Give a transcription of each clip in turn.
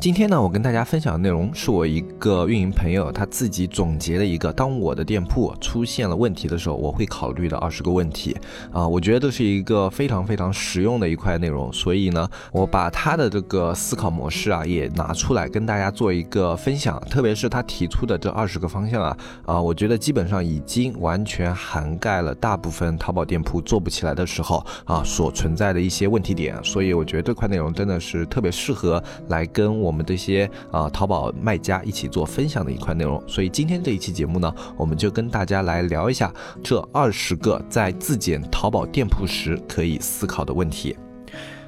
今天呢，我跟大家分享的内容是我一个运营朋友他自己总结的一个，当我的店铺出现了问题的时候，我会考虑的二十个问题啊，我觉得这是一个非常非常实用的一块内容，所以呢，我把他的这个思考模式啊也拿出来跟大家做一个分享，特别是他提出的这二十个方向啊啊，我觉得基本上已经完全涵盖了大部分淘宝店铺做不起来的时候啊所存在的一些问题点，所以我觉得这块内容真的是特别适合来跟我。我们这些啊淘宝卖家一起做分享的一块内容，所以今天这一期节目呢，我们就跟大家来聊一下这二十个在自检淘宝店铺时可以思考的问题。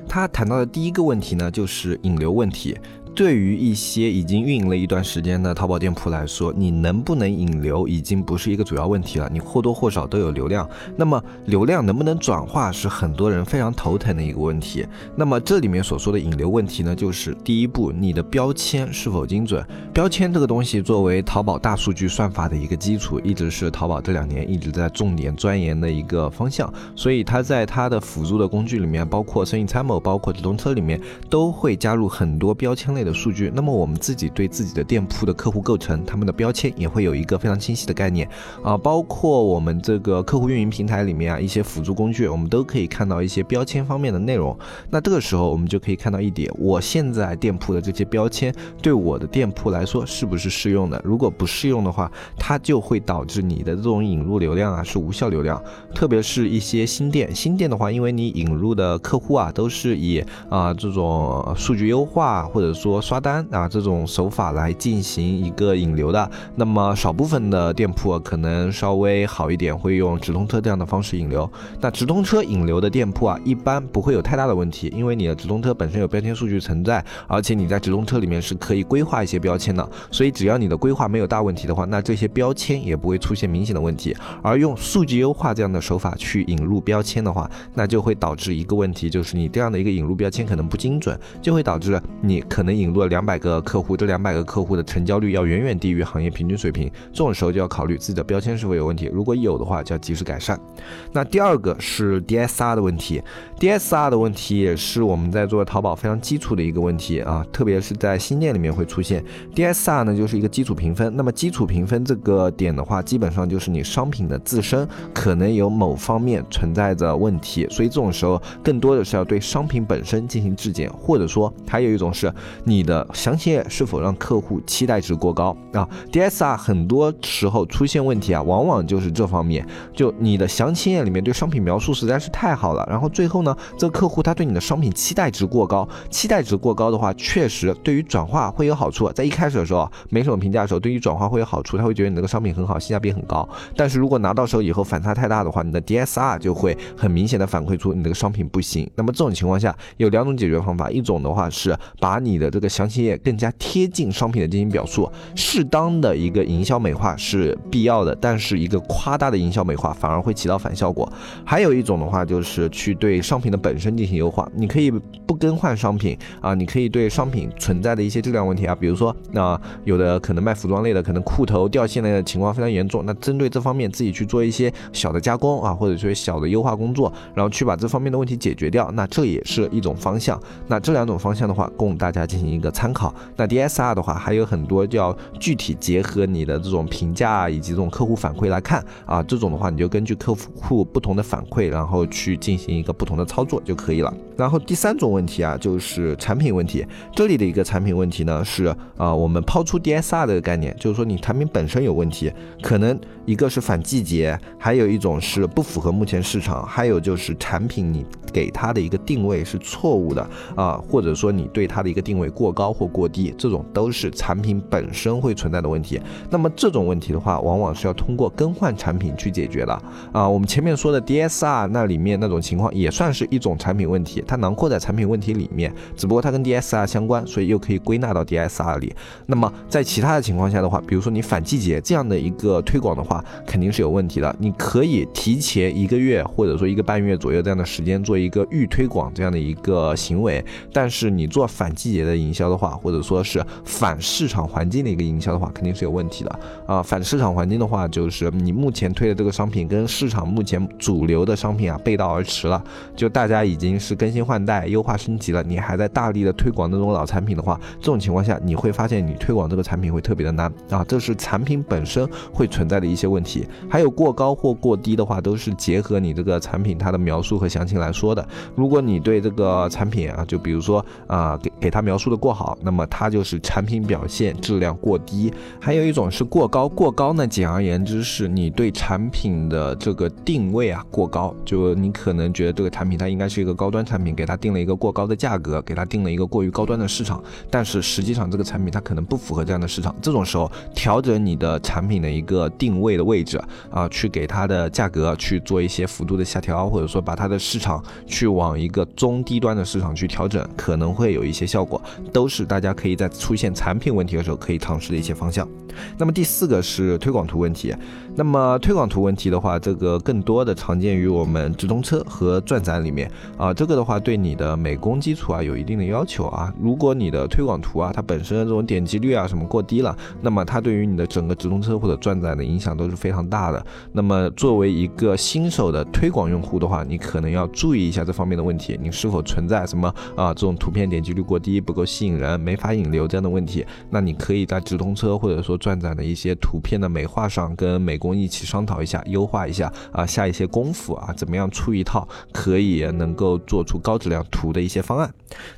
他谈到的第一个问题呢，就是引流问题。对于一些已经运营了一段时间的淘宝店铺来说，你能不能引流已经不是一个主要问题了。你或多或少都有流量，那么流量能不能转化是很多人非常头疼的一个问题。那么这里面所说的引流问题呢，就是第一步，你的标签是否精准？标签这个东西作为淘宝大数据算法的一个基础，一直是淘宝这两年一直在重点钻研的一个方向。所以它在它的辅助的工具里面，包括生意参谋，包括直通车里面，都会加入很多标签类。的数据，那么我们自己对自己的店铺的客户构成，他们的标签也会有一个非常清晰的概念啊，包括我们这个客户运营平台里面啊，一些辅助工具，我们都可以看到一些标签方面的内容。那这个时候我们就可以看到一点，我现在店铺的这些标签对我的店铺来说是不是适用的？如果不适用的话，它就会导致你的这种引入流量啊是无效流量，特别是一些新店，新店的话，因为你引入的客户啊都是以啊这种数据优化或者说说刷单啊这种手法来进行一个引流的，那么少部分的店铺可能稍微好一点，会用直通车这样的方式引流。那直通车引流的店铺啊，一般不会有太大的问题，因为你的直通车本身有标签数据存在，而且你在直通车里面是可以规划一些标签的，所以只要你的规划没有大问题的话，那这些标签也不会出现明显的问题。而用数据优化这样的手法去引入标签的话，那就会导致一个问题，就是你这样的一个引入标签可能不精准，就会导致你可能。引入了两百个客户，这两百个客户的成交率要远远低于行业平均水平，这种时候就要考虑自己的标签是否有问题，如果有的话，就要及时改善。那第二个是 DSR 的问题，DSR 的问题也是我们在做淘宝非常基础的一个问题啊，特别是在新店里面会出现 DSR 呢，就是一个基础评分。那么基础评分这个点的话，基本上就是你商品的自身可能有某方面存在着问题，所以这种时候更多的是要对商品本身进行质检，或者说还有一种是。你的详情页是否让客户期待值过高啊？DSR 很多时候出现问题啊，往往就是这方面。就你的详情页里面对商品描述实在是太好了，然后最后呢，这个客户他对你的商品期待值过高，期待值过高的话，确实对于转化会有好处。在一开始的时候没什么评价的时候，对于转化会有好处，他会觉得你这个商品很好，性价比很高。但是如果拿到手以后反差太大的话，你的 DSR 就会很明显的反馈出你这个商品不行。那么这种情况下有两种解决方法，一种的话是把你的这这个详情页更加贴近商品的进行表述，适当的一个营销美化是必要的，但是一个夸大的营销美化反而会起到反效果。还有一种的话就是去对商品的本身进行优化，你可以不更换商品啊，你可以对商品存在的一些质量问题啊，比如说那有的可能卖服装类的，可能裤头掉线类的情况非常严重，那针对这方面自己去做一些小的加工啊，或者说小的优化工作，然后去把这方面的问题解决掉，那这也是一种方向。那这两种方向的话，供大家进行。一个参考，那 DSR 的话还有很多，就要具体结合你的这种评价以及这种客户反馈来看啊。这种的话，你就根据客户不同的反馈，然后去进行一个不同的操作就可以了。然后第三种问题啊，就是产品问题。这里的一个产品问题呢，是啊，我们抛出 DSR 的概念，就是说你产品本身有问题，可能一个是反季节，还有一种是不符合目前市场，还有就是产品你给它的一个定位是错误的啊，或者说你对它的一个定位。过高或过低，这种都是产品本身会存在的问题。那么这种问题的话，往往是要通过更换产品去解决的啊。我们前面说的 DSR 那里面那种情况也算是一种产品问题，它囊括在产品问题里面，只不过它跟 DSR 相关，所以又可以归纳到 DSR 里。那么在其他的情况下的话，比如说你反季节这样的一个推广的话，肯定是有问题的。你可以提前一个月或者说一个半月左右这样的时间做一个预推广这样的一个行为，但是你做反季节的营销的话，或者说是反市场环境的一个营销的话，肯定是有问题的啊。反市场环境的话，就是你目前推的这个商品跟市场目前主流的商品啊背道而驰了，就大家已经是更新换代、优化升级了，你还在大力的推广那种老产品的话，这种情况下你会发现你推广这个产品会特别的难啊，这是产品本身会存在的一些问题。还有过高或过低的话，都是结合你这个产品它的描述和详情来说的。如果你对这个产品啊，就比如说啊，给给它描述的过好，那么它就是产品表现质量过低。还有一种是过高，过高呢，简而言之是你对产品的这个定位啊过高，就你可能觉得这个产品它应该是一个高端产产品，给它定了一个过高的价格，给它定了一个过于高端的市场，但是实际上这个产品它可能不符合这样的市场。这种时候调整你的产品的一个定位的位置啊，去给它的价格去做一些幅度的下调，或者说把它的市场去往一个中低端的市场去调整，可能会有一些效果，都是大家可以在出现产品问题的时候可以尝试的一些方向。那么第四个是推广图问题。那么推广图问题的话，这个更多的常见于我们直通车和转展里面啊。这个的话话对你的美工基础啊有一定的要求啊。如果你的推广图啊它本身的这种点击率啊什么过低了，那么它对于你的整个直通车或者转展的影响都是非常大的。那么作为一个新手的推广用户的话，你可能要注意一下这方面的问题，你是否存在什么啊这种图片点击率过低、不够吸引人、没法引流这样的问题？那你可以在直通车或者说转展的一些图片的美化上跟美工一起商讨一下，优化一下啊，下一些功夫啊，怎么样出一套可以能够做出高质量图的一些方案。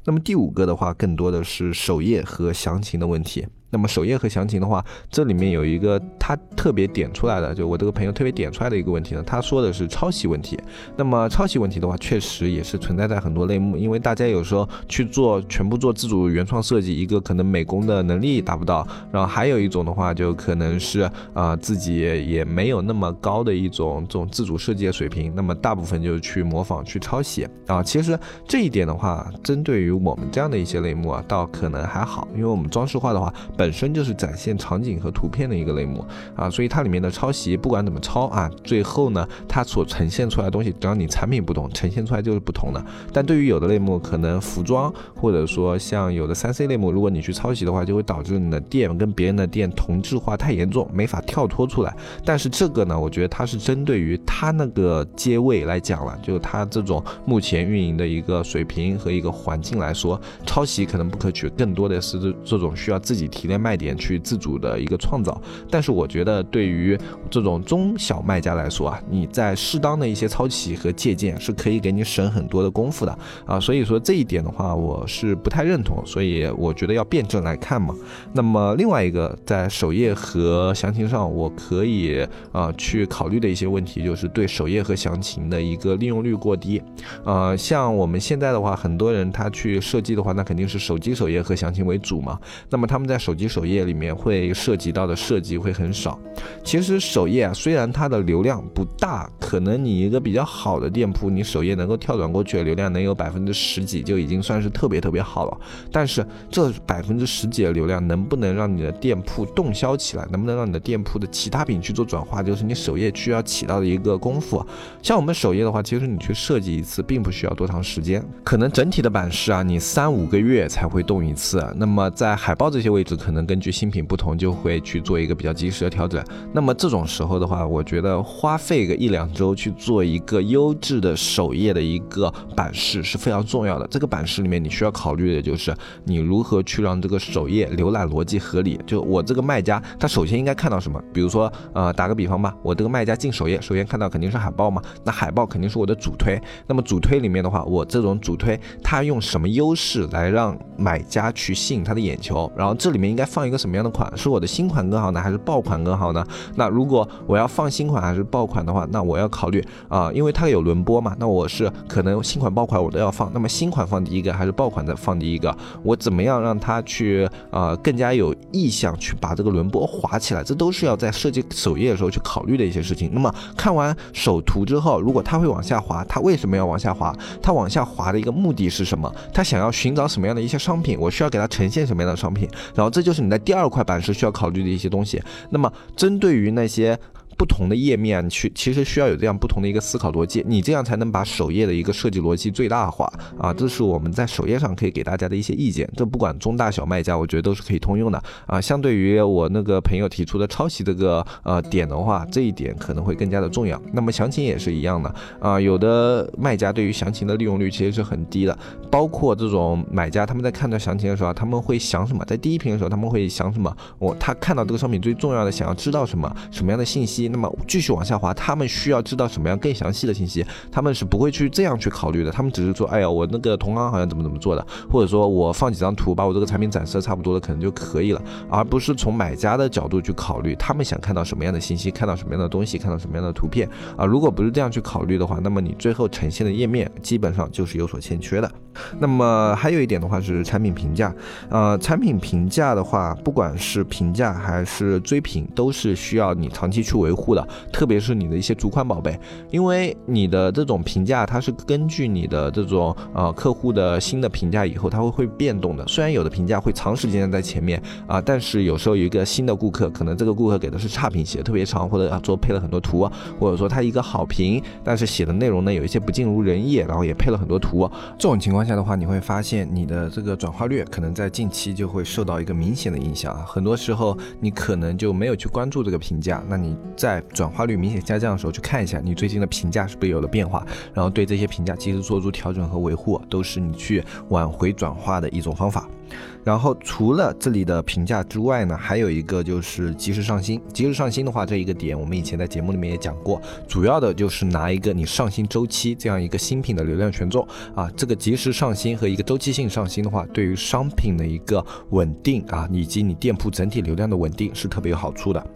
那么第五个的话，更多的是首页和详情的问题。那么首页和详情的话，这里面有一个他特别点出来的，就我这个朋友特别点出来的一个问题呢，他说的是抄袭问题。那么抄袭问题的话，确实也是存在在很多类目，因为大家有时候去做全部做自主原创设计，一个可能美工的能力达不到，然后还有一种的话，就可能是啊自己也没有那么高的一种这种自主设计的水平，那么大部分就是去模仿去抄袭啊。其实这一点的话，针对于我们这样的一些类目啊，倒可能还好，因为我们装饰画的话。本身就是展现场景和图片的一个类目啊，所以它里面的抄袭不管怎么抄啊，最后呢，它所呈现出来的东西，只要你产品不同，呈现出来就是不同的。但对于有的类目，可能服装或者说像有的三 C 类目，如果你去抄袭的话，就会导致你的店跟别人的店同质化太严重，没法跳脱出来。但是这个呢，我觉得它是针对于它那个街位来讲了，就它这种目前运营的一个水平和一个环境来说，抄袭可能不可取，更多的是这这种需要自己提。卖点去自主的一个创造，但是我觉得对于这种中小卖家来说啊，你在适当的一些抄袭和借鉴是可以给你省很多的功夫的啊，所以说这一点的话，我是不太认同，所以我觉得要辩证来看嘛。那么另外一个在首页和详情上，我可以啊去考虑的一些问题，就是对首页和详情的一个利用率过低。呃，像我们现在的话，很多人他去设计的话，那肯定是手机首页和详情为主嘛。那么他们在手机首页里面会涉及到的设计会很少。其实首页啊，虽然它的流量不大，可能你一个比较好的店铺，你首页能够跳转过去的流量能有百分之十几，就已经算是特别特别好了。但是这百分之十几的流量能不能让你的店铺动销起来，能不能让你的店铺的其他品去做转化，就是你首页需要起到的一个功夫。像我们首页的话，其实你去设计一次，并不需要多长时间，可能整体的版式啊，你三五个月才会动一次。那么在海报这些位置，可能根据新品不同，就会去做一个比较及时的调整。那么这种时候的话，我觉得花费个一两周去做一个优质的首页的一个版式是非常重要的。这个版式里面你需要考虑的就是你如何去让这个首页浏览逻辑合理。就我这个卖家，他首先应该看到什么？比如说，呃，打个比方吧，我这个卖家进首页，首先看到肯定是海报嘛。那海报肯定是我的主推。那么主推里面的话，我这种主推，它用什么优势来让买家去吸引他的眼球？然后这里面。应该放一个什么样的款？是我的新款更好呢，还是爆款更好呢？那如果我要放新款还是爆款的话，那我要考虑啊，因为它有轮播嘛，那我是可能新款爆款我都要放。那么新款放第一个还是爆款再放第一个？我怎么样让它去啊更加有意向去把这个轮播划起来？这都是要在设计首页的时候去考虑的一些事情。那么看完首图之后，如果它会往下滑，它为什么要往下滑？它往下滑的一个目的是什么？它想要寻找什么样的一些商品？我需要给它呈现什么样的商品？然后这就是你在第二块板是需要考虑的一些东西。那么针对于那些。不同的页面去，其实需要有这样不同的一个思考逻辑，你这样才能把首页的一个设计逻辑最大化啊！这是我们在首页上可以给大家的一些意见。这不管中大小卖家，我觉得都是可以通用的啊。相对于我那个朋友提出的抄袭这个呃点的话，这一点可能会更加的重要。那么详情也是一样的啊，有的卖家对于详情的利用率其实是很低的，包括这种买家他们在看到详情的时候，他们会想什么？在第一屏的时候他们会想什么？我他看到这个商品最重要的，想要知道什么？什么样的信息？那么继续往下滑，他们需要知道什么样更详细的信息，他们是不会去这样去考虑的。他们只是说，哎呀，我那个同行好像怎么怎么做的，或者说我放几张图，把我这个产品展示的差不多了，可能就可以了，而不是从买家的角度去考虑，他们想看到什么样的信息，看到什么样的东西，看到什么样的图片啊。如果不是这样去考虑的话，那么你最后呈现的页面基本上就是有所欠缺的。那么还有一点的话是产品评价，呃，产品评价的话，不管是评价还是追评，都是需要你长期去维护的。特别是你的一些主款宝贝，因为你的这种评价，它是根据你的这种呃客户的新的评价以后，它会会变动的。虽然有的评价会长时间在前面啊，但是有时候有一个新的顾客，可能这个顾客给的是差评，写的特别长，或者啊做配了很多图，或者说他一个好评，但是写的内容呢有一些不尽如人意，然后也配了很多图。这种情况下的话，你会发现你的这个转化率可能在近期就会受到一个明显的影响啊。很多时候你可能就没有去关注这个评价，那你在转化率明显下降的时候，去看一下你最近的评价是不是有了变化，然后对这些评价及时做出调整和维护，都是你去挽回转化的一种方法。然后除了这里的评价之外呢，还有一个就是及时上新。及时上新的话，这一个点我们以前在节目里面也讲过，主要的就是拿一个你上新周期这样一个新品的流量权重啊，这个及时上新和一个周期性上新的话，对于商品的一个稳定啊，以及你店铺整体流量的稳定是特别有好处的。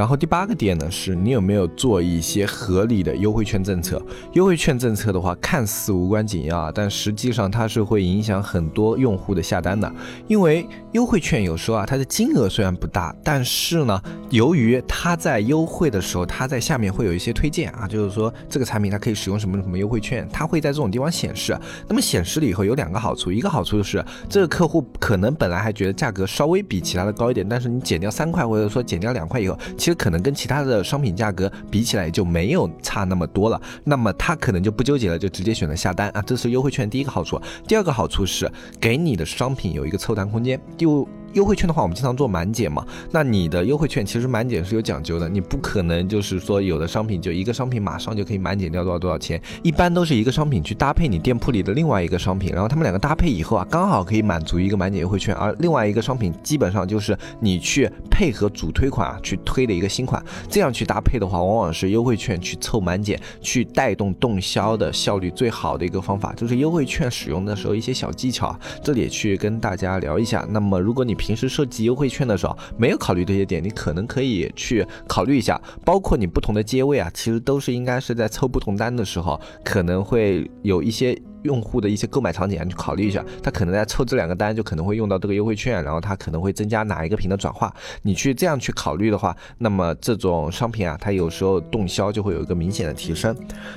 然后第八个点呢，是你有没有做一些合理的优惠券政策？优惠券政策的话，看似无关紧要啊，但实际上它是会影响很多用户的下单的。因为优惠券有时候啊，它的金额虽然不大，但是呢，由于它在优惠的时候，它在下面会有一些推荐啊，就是说这个产品它可以使用什么什么优惠券，它会在这种地方显示。那么显示了以后有两个好处，一个好处就是这个客户可能本来还觉得价格稍微比其他的高一点，但是你减掉三块或者说减掉两块以后，其实。可能跟其他的商品价格比起来就没有差那么多了，那么他可能就不纠结了，就直接选择下单啊，这是优惠券第一个好处。第二个好处是给你的商品有一个凑单空间。第五。优惠券的话，我们经常做满减嘛。那你的优惠券其实满减是有讲究的，你不可能就是说有的商品就一个商品马上就可以满减掉多少多少钱，一般都是一个商品去搭配你店铺里的另外一个商品，然后他们两个搭配以后啊，刚好可以满足一个满减优惠券，而另外一个商品基本上就是你去配合主推款啊去推的一个新款，这样去搭配的话，往往是优惠券去凑满减，去带动动销的效率最好的一个方法，就是优惠券使用的时候一些小技巧，这里也去跟大家聊一下。那么如果你平时设计优惠券的时候，没有考虑这些点，你可能可以去考虑一下，包括你不同的阶位啊，其实都是应该是在凑不同单的时候，可能会有一些。用户的一些购买场景啊，去考虑一下，他可能在凑这两个单，就可能会用到这个优惠券，然后他可能会增加哪一个品的转化。你去这样去考虑的话，那么这种商品啊，它有时候动销就会有一个明显的提升。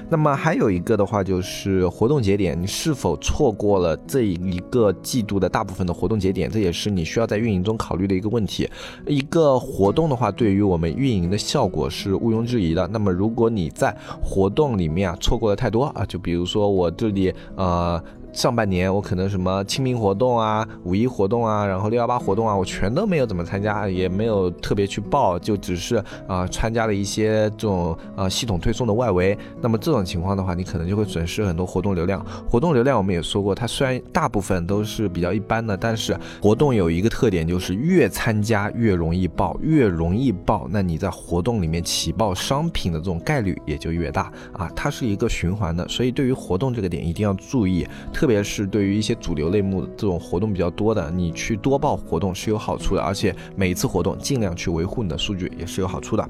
那么还有一个的话，就是活动节点，你是否错过了这一个季度的大部分的活动节点？这也是你需要在运营中考虑的一个问题。一个活动的话，对于我们运营的效果是毋庸置疑的。那么如果你在活动里面啊错过了太多啊，就比如说我这里。呃。上半年我可能什么清明活动啊、五一活动啊，然后六幺八活动啊，我全都没有怎么参加，也没有特别去报，就只是啊参加了一些这种呃系统推送的外围。那么这种情况的话，你可能就会损失很多活动流量。活动流量我们也说过，它虽然大部分都是比较一般的，但是活动有一个特点，就是越参加越容易爆，越容易爆，那你在活动里面起爆商品的这种概率也就越大啊。它是一个循环的，所以对于活动这个点一定要注意。特别是对于一些主流类目这种活动比较多的，你去多报活动是有好处的，而且每一次活动尽量去维护你的数据也是有好处的。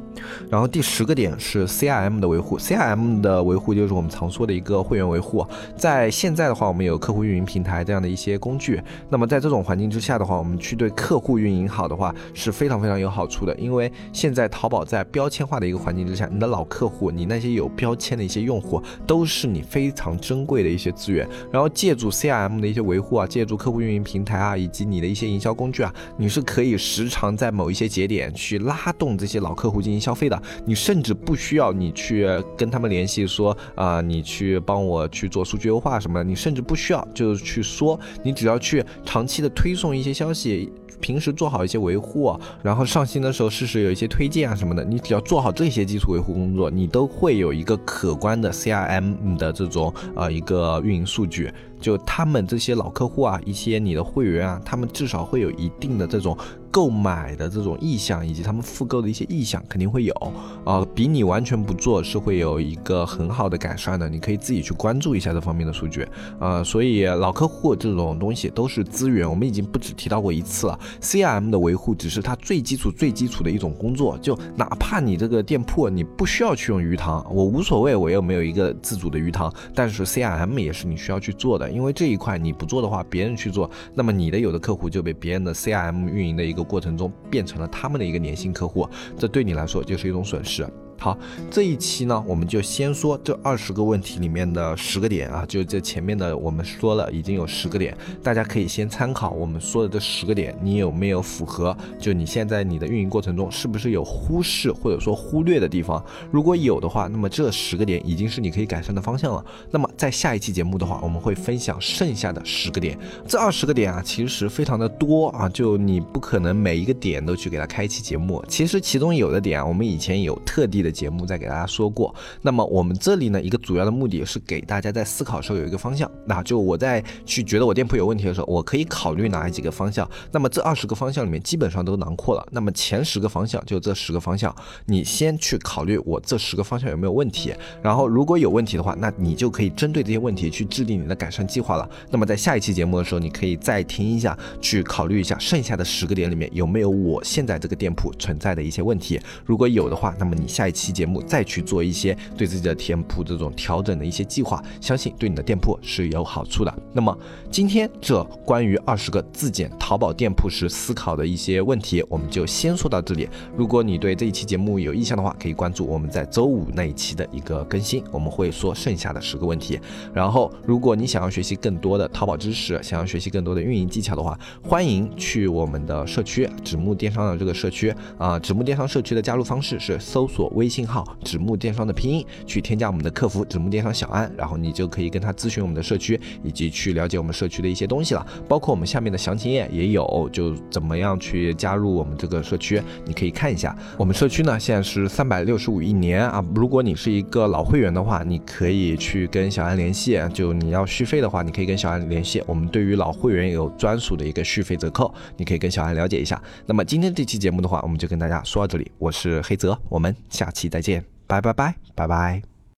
然后第十个点是 CRM 的维护，CRM 的维护就是我们常说的一个会员维护。在现在的话，我们有客户运营平台这样的一些工具，那么在这种环境之下的话，我们去对客户运营好的话是非常非常有好处的，因为现在淘宝在标签化的一个环境之下，你的老客户，你那些有标签的一些用户，都是你非常珍贵的一些资源。然后借助 CRM 的一些维护啊，借助客户运营平台啊，以及你的一些营销工具啊，你是可以时常在某一些节点去拉动这些老客户进行消费的。你甚至不需要你去跟他们联系说啊，你去帮我去做数据优化什么的，你甚至不需要就是去说，你只要去长期的推送一些消息。平时做好一些维护，然后上新的时候试试有一些推荐啊什么的，你只要做好这些基础维护工作，你都会有一个可观的 CRM 的这种呃一个运营数据。就他们这些老客户啊，一些你的会员啊，他们至少会有一定的这种购买的这种意向，以及他们复购的一些意向，肯定会有啊，比你完全不做是会有一个很好的改善的。你可以自己去关注一下这方面的数据啊。所以老客户这种东西都是资源，我们已经不止提到过一次了。CRM 的维护只是它最基础、最基础的一种工作，就哪怕你这个店铺你不需要去用鱼塘，我无所谓，我又没有一个自主的鱼塘，但是 CRM 也是你需要去做的。因为这一块你不做的话，别人去做，那么你的有的客户就被别人的 CRM 运营的一个过程中变成了他们的一个粘性客户，这对你来说就是一种损失。好，这一期呢，我们就先说这二十个问题里面的十个点啊，就这前面的我们说了已经有十个点，大家可以先参考我们说的这十个点，你有没有符合？就你现在你的运营过程中是不是有忽视或者说忽略的地方？如果有的话，那么这十个点已经是你可以改善的方向了。那么在下一期节目的话，我们会分享剩下的十个点。这二十个点啊，其实非常的多啊，就你不可能每一个点都去给它开一期节目。其实其中有的点啊，我们以前有特地的。节目再给大家说过，那么我们这里呢，一个主要的目的是给大家在思考的时候有一个方向。那就我在去觉得我店铺有问题的时候，我可以考虑哪几个方向。那么这二十个方向里面基本上都囊括了。那么前十个方向就这十个方向，你先去考虑我这十个方向有没有问题。然后如果有问题的话，那你就可以针对这些问题去制定你的改善计划了。那么在下一期节目的时候，你可以再听一下，去考虑一下剩下的十个点里面有没有我现在这个店铺存在的一些问题。如果有的话，那么你下一期。期节目再去做一些对自己的店铺这种调整的一些计划，相信对你的店铺是有好处的。那么今天这关于二十个自检淘宝店铺时思考的一些问题，我们就先说到这里。如果你对这一期节目有意向的话，可以关注我们在周五那一期的一个更新，我们会说剩下的十个问题。然后，如果你想要学习更多的淘宝知识，想要学习更多的运营技巧的话，欢迎去我们的社区纸木电商的这个社区啊，纸木电商社区的加入方式是搜索微。信号纸木电商的拼音去添加我们的客服纸木电商小安，然后你就可以跟他咨询我们的社区，以及去了解我们社区的一些东西了。包括我们下面的详情页也有，就怎么样去加入我们这个社区，你可以看一下。我们社区呢现在是三百六十五一年啊，如果你是一个老会员的话，你可以去跟小安联系。就你要续费的话，你可以跟小安联系。我们对于老会员有专属的一个续费折扣，你可以跟小安了解一下。那么今天这期节目的话，我们就跟大家说到这里。我是黑泽，我们下期。再见，拜拜拜拜拜。